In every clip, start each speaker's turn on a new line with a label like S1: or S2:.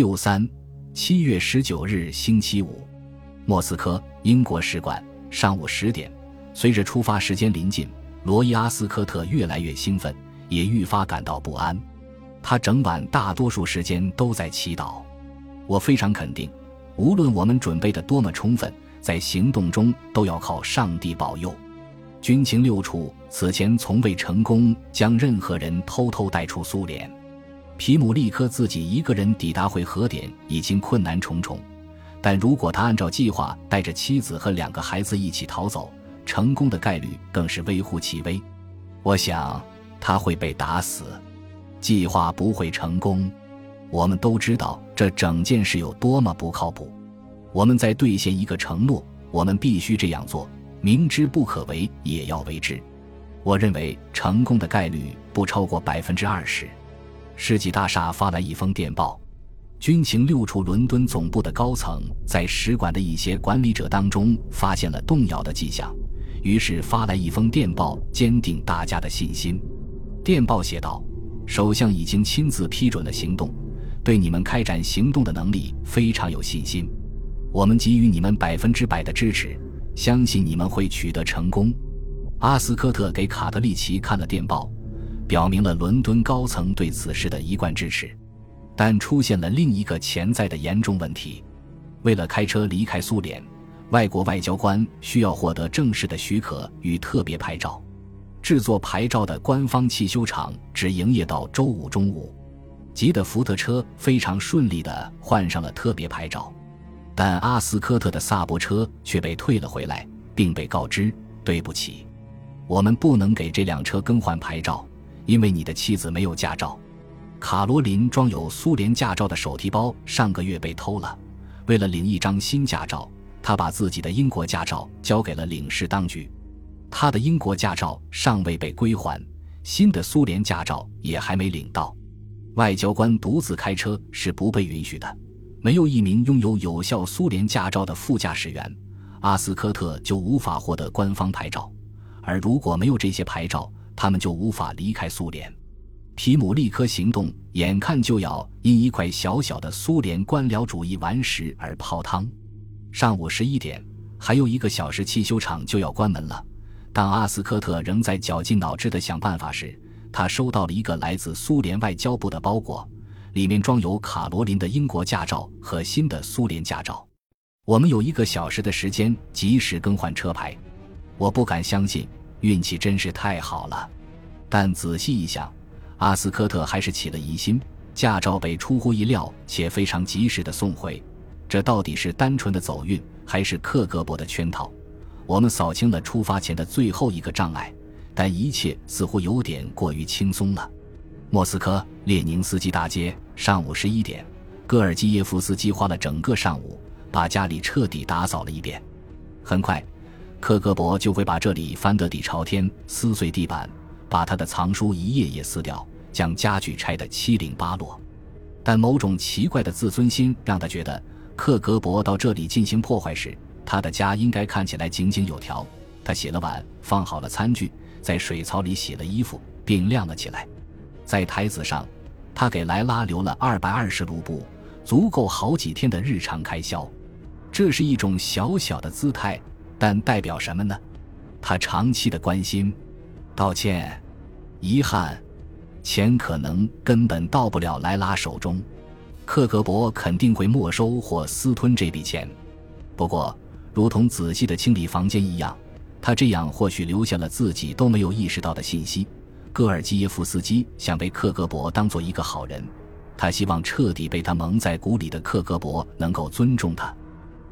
S1: 六三七月十九日星期五，莫斯科英国使馆上午十点。随着出发时间临近，罗伊阿斯科特越来越兴奋，也愈发感到不安。他整晚大多数时间都在祈祷。我非常肯定，无论我们准备的多么充分，在行动中都要靠上帝保佑。军情六处此前从未成功将任何人偷偷带出苏联。皮姆利科自己一个人抵达回合点已经困难重重，但如果他按照计划带着妻子和两个孩子一起逃走，成功的概率更是微乎其微。我想他会被打死，计划不会成功。我们都知道这整件事有多么不靠谱。我们在兑现一个承诺，我们必须这样做，明知不可为也要为之。我认为成功的概率不超过百分之二十。世纪大厦发来一封电报，军情六处伦敦总部的高层在使馆的一些管理者当中发现了动摇的迹象，于是发来一封电报，坚定大家的信心。电报写道：“首相已经亲自批准了行动，对你们开展行动的能力非常有信心。我们给予你们百分之百的支持，相信你们会取得成功。”阿斯科特给卡德利奇看了电报。表明了伦敦高层对此事的一贯支持，但出现了另一个潜在的严重问题：为了开车离开苏联，外国外交官需要获得正式的许可与特别牌照。制作牌照的官方汽修厂只营业到周五中午。吉的福特车非常顺利地换上了特别牌照，但阿斯科特的萨博车却被退了回来，并被告知：“对不起，我们不能给这辆车更换牌照。”因为你的妻子没有驾照，卡罗琳装有苏联驾照的手提包上个月被偷了。为了领一张新驾照，他把自己的英国驾照交给了领事当局。他的英国驾照尚未被归还，新的苏联驾照也还没领到。外交官独自开车是不被允许的，没有一名拥有有效苏联驾照的副驾驶员，阿斯科特就无法获得官方牌照。而如果没有这些牌照，他们就无法离开苏联。皮姆利科行动眼看就要因一块小小的苏联官僚主义顽石而泡汤。上午十一点，还有一个小时，汽修厂就要关门了。当阿斯科特仍在绞尽脑汁地想办法时，他收到了一个来自苏联外交部的包裹，里面装有卡罗琳的英国驾照和新的苏联驾照。我们有一个小时的时间及时更换车牌。我不敢相信。运气真是太好了，但仔细一想，阿斯科特还是起了疑心：驾照被出乎意料且非常及时的送回，这到底是单纯的走运，还是克格勃的圈套？我们扫清了出发前的最后一个障碍，但一切似乎有点过于轻松了。莫斯科列宁斯基大街，上午十一点，戈尔基耶夫斯基花了整个上午把家里彻底打扫了一遍，很快。克格勃就会把这里翻得底朝天，撕碎地板，把他的藏书一页页撕掉，将家具拆得七零八落。但某种奇怪的自尊心让他觉得，克格勃到这里进行破坏时，他的家应该看起来井井有条。他洗了碗，放好了餐具，在水槽里洗了衣服，并晾了起来。在台子上，他给莱拉留了二百二十卢布，足够好几天的日常开销。这是一种小小的姿态。但代表什么呢？他长期的关心、道歉、遗憾，钱可能根本到不了莱拉手中。克格勃肯定会没收或私吞这笔钱。不过，如同仔细的清理房间一样，他这样或许留下了自己都没有意识到的信息。戈尔基耶夫斯基想被克格勃当做一个好人，他希望彻底被他蒙在鼓里的克格勃能够尊重他。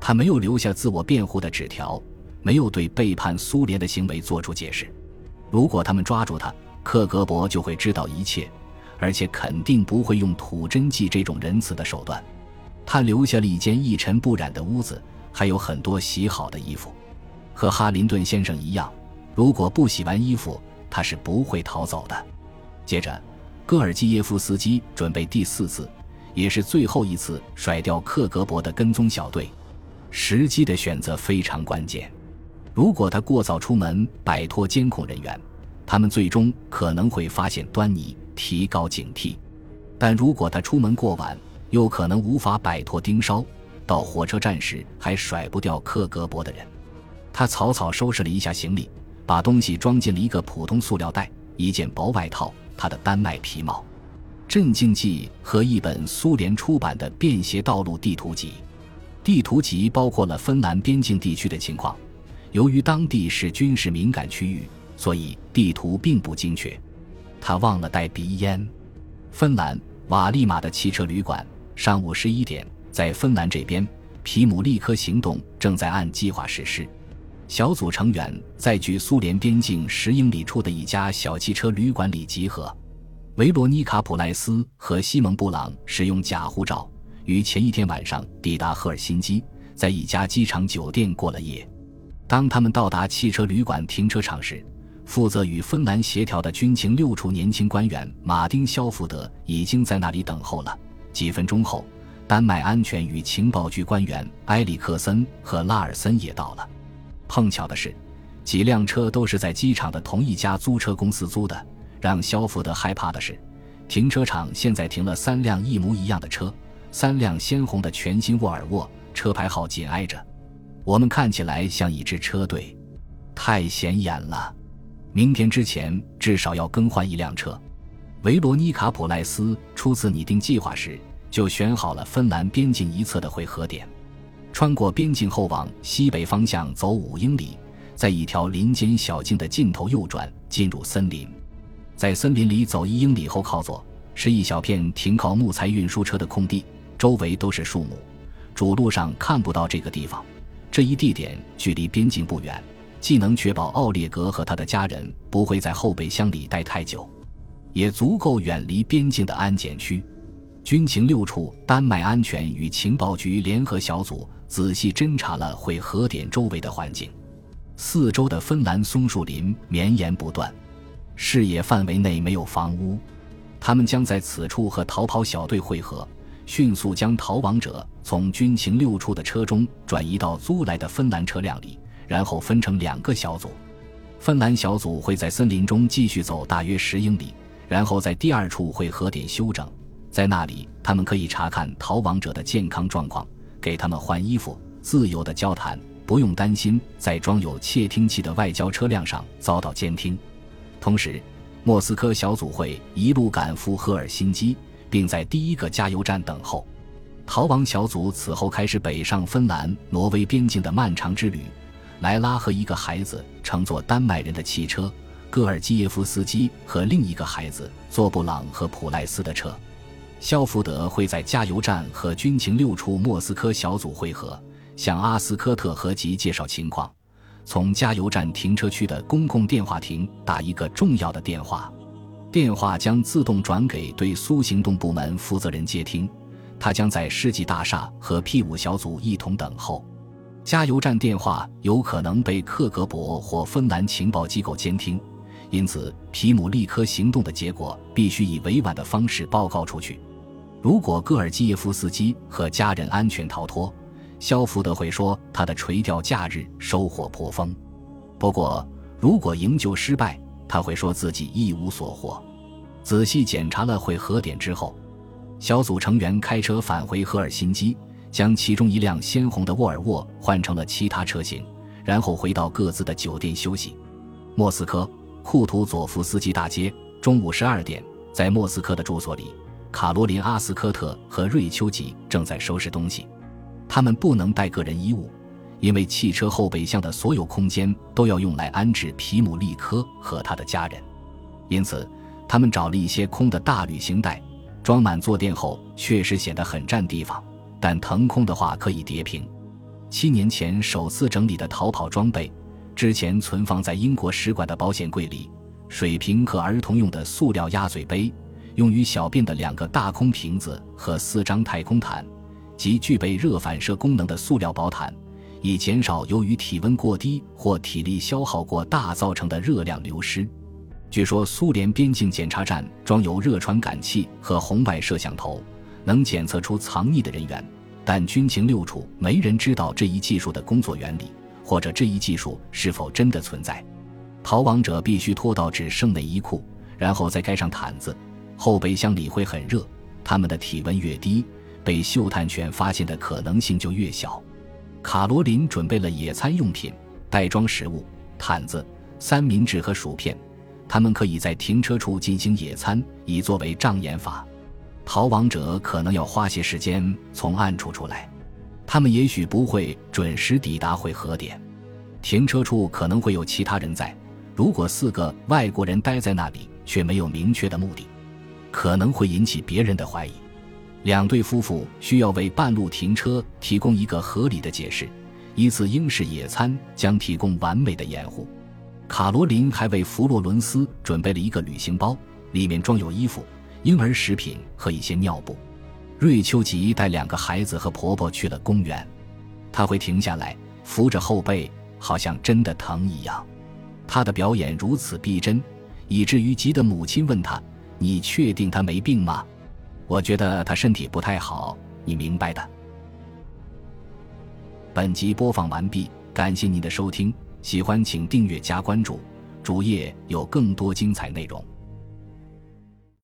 S1: 他没有留下自我辩护的纸条。没有对背叛苏联的行为做出解释。如果他们抓住他，克格勃就会知道一切，而且肯定不会用土真剂这种仁慈的手段。他留下了一间一尘不染的屋子，还有很多洗好的衣服。和哈林顿先生一样，如果不洗完衣服，他是不会逃走的。接着，戈尔基耶夫斯基准备第四次，也是最后一次甩掉克格勃的跟踪小队。时机的选择非常关键。如果他过早出门，摆脱监控人员，他们最终可能会发现端倪，提高警惕；但如果他出门过晚，又可能无法摆脱盯梢，到火车站时还甩不掉克格勃的人。他草草收拾了一下行李，把东西装进了一个普通塑料袋，一件薄外套，他的丹麦皮帽。镇静剂和一本苏联出版的便携道路地图集，地图集包括了芬兰边境地区的情况。由于当地是军事敏感区域，所以地图并不精确。他忘了带鼻烟。芬兰瓦利马的汽车旅馆，上午十一点，在芬兰这边，皮姆利科行动正在按计划实施。小组成员在距苏联边境十英里处的一家小汽车旅馆里集合。维罗妮卡·普莱斯和西蒙·布朗使用假护照，于前一天晚上抵达赫尔辛基，在一家机场酒店过了夜。当他们到达汽车旅馆停车场时，负责与芬兰协调的军情六处年轻官员马丁·肖福德已经在那里等候了。几分钟后，丹麦安全与情报局官员埃里克森和拉尔森也到了。碰巧的是，几辆车都是在机场的同一家租车公司租的。让肖福德害怕的是，停车场现在停了三辆一模一样的车，三辆鲜红的全新沃尔沃，车牌号紧挨着。我们看起来像一支车队，太显眼了。明天之前至少要更换一辆车。维罗妮卡·普赖斯初次拟定计划时，就选好了芬兰边境一侧的汇合点，穿过边境后往西北方向走五英里，在一条林间小径的尽头右转，进入森林。在森林里走一英里后，靠左是一小片停靠木材运输车的空地，周围都是树木，主路上看不到这个地方。这一地点距离边境不远，既能确保奥列格和他的家人不会在后备箱里待太久，也足够远离边境的安检区。军情六处丹麦安全与情报局联合小组仔细侦查了会合点周围的环境，四周的芬兰松树林绵延不断。视野范围内没有房屋，他们将在此处和逃跑小队会合，迅速将逃亡者从军情六处的车中转移到租来的芬兰车辆里，然后分成两个小组。芬兰小组会在森林中继续走大约十英里，然后在第二处会合点休整，在那里他们可以查看逃亡者的健康状况，给他们换衣服，自由的交谈，不用担心在装有窃听器的外交车辆上遭到监听。同时，莫斯科小组会一路赶赴赫尔辛基，并在第一个加油站等候。逃亡小组此后开始北上芬兰、挪威边境的漫长之旅。莱拉和一个孩子乘坐丹麦人的汽车，戈尔基耶夫斯基和另一个孩子坐布朗和普赖斯的车。肖福德会在加油站和军情六处莫斯科小组会合，向阿斯科特合集介绍情况。从加油站停车区的公共电话亭打一个重要的电话，电话将自动转给对苏行动部门负责人接听。他将在世纪大厦和 P 五小组一同等候。加油站电话有可能被克格勃或芬兰情报机构监听，因此皮姆立刻行动的结果必须以委婉的方式报告出去。如果戈尔基耶夫斯基和家人安全逃脱。肖福德会说，他的垂钓假日收获颇丰。不过，如果营救失败，他会说自己一无所获。仔细检查了会合点之后，小组成员开车返回赫尔辛基，将其中一辆鲜红的沃尔沃换成了其他车型，然后回到各自的酒店休息。莫斯科库图佐夫斯基大街，中午十二点，在莫斯科的住所里，卡罗琳·阿斯科特和瑞秋吉正在收拾东西。他们不能带个人衣物，因为汽车后备箱的所有空间都要用来安置皮姆利科和他的家人。因此，他们找了一些空的大旅行袋，装满坐垫后确实显得很占地方，但腾空的话可以叠平。七年前首次整理的逃跑装备，之前存放在英国使馆的保险柜里。水瓶和儿童用的塑料鸭嘴杯，用于小便的两个大空瓶子和四张太空毯。及具备热反射功能的塑料薄毯，以减少由于体温过低或体力消耗过大造成的热量流失。据说苏联边境检查站装有热传感器和红外摄像头，能检测出藏匿的人员，但军情六处没人知道这一技术的工作原理，或者这一技术是否真的存在。逃亡者必须脱到只剩内衣裤，然后再盖上毯子。后备箱里会很热，他们的体温越低。被嗅探犬发现的可能性就越小。卡罗琳准备了野餐用品、袋装食物、毯子、三明治和薯片，他们可以在停车处进行野餐，以作为障眼法。逃亡者可能要花些时间从暗处出来，他们也许不会准时抵达会合点。停车处可能会有其他人在。如果四个外国人待在那里却没有明确的目的，可能会引起别人的怀疑。两对夫妇需要为半路停车提供一个合理的解释。一次英式野餐将提供完美的掩护。卡罗琳还为弗洛伦斯准备了一个旅行包，里面装有衣服。婴儿食品和一些尿布。瑞秋吉带两个孩子和婆婆去了公园，他会停下来扶着后背，好像真的疼一样。他的表演如此逼真，以至于吉的母亲问他：“你确定他没病吗？”“我觉得他身体不太好，你明白的。”本集播放完毕，感谢您的收听，喜欢请订阅加关注，主页有更多精彩内容。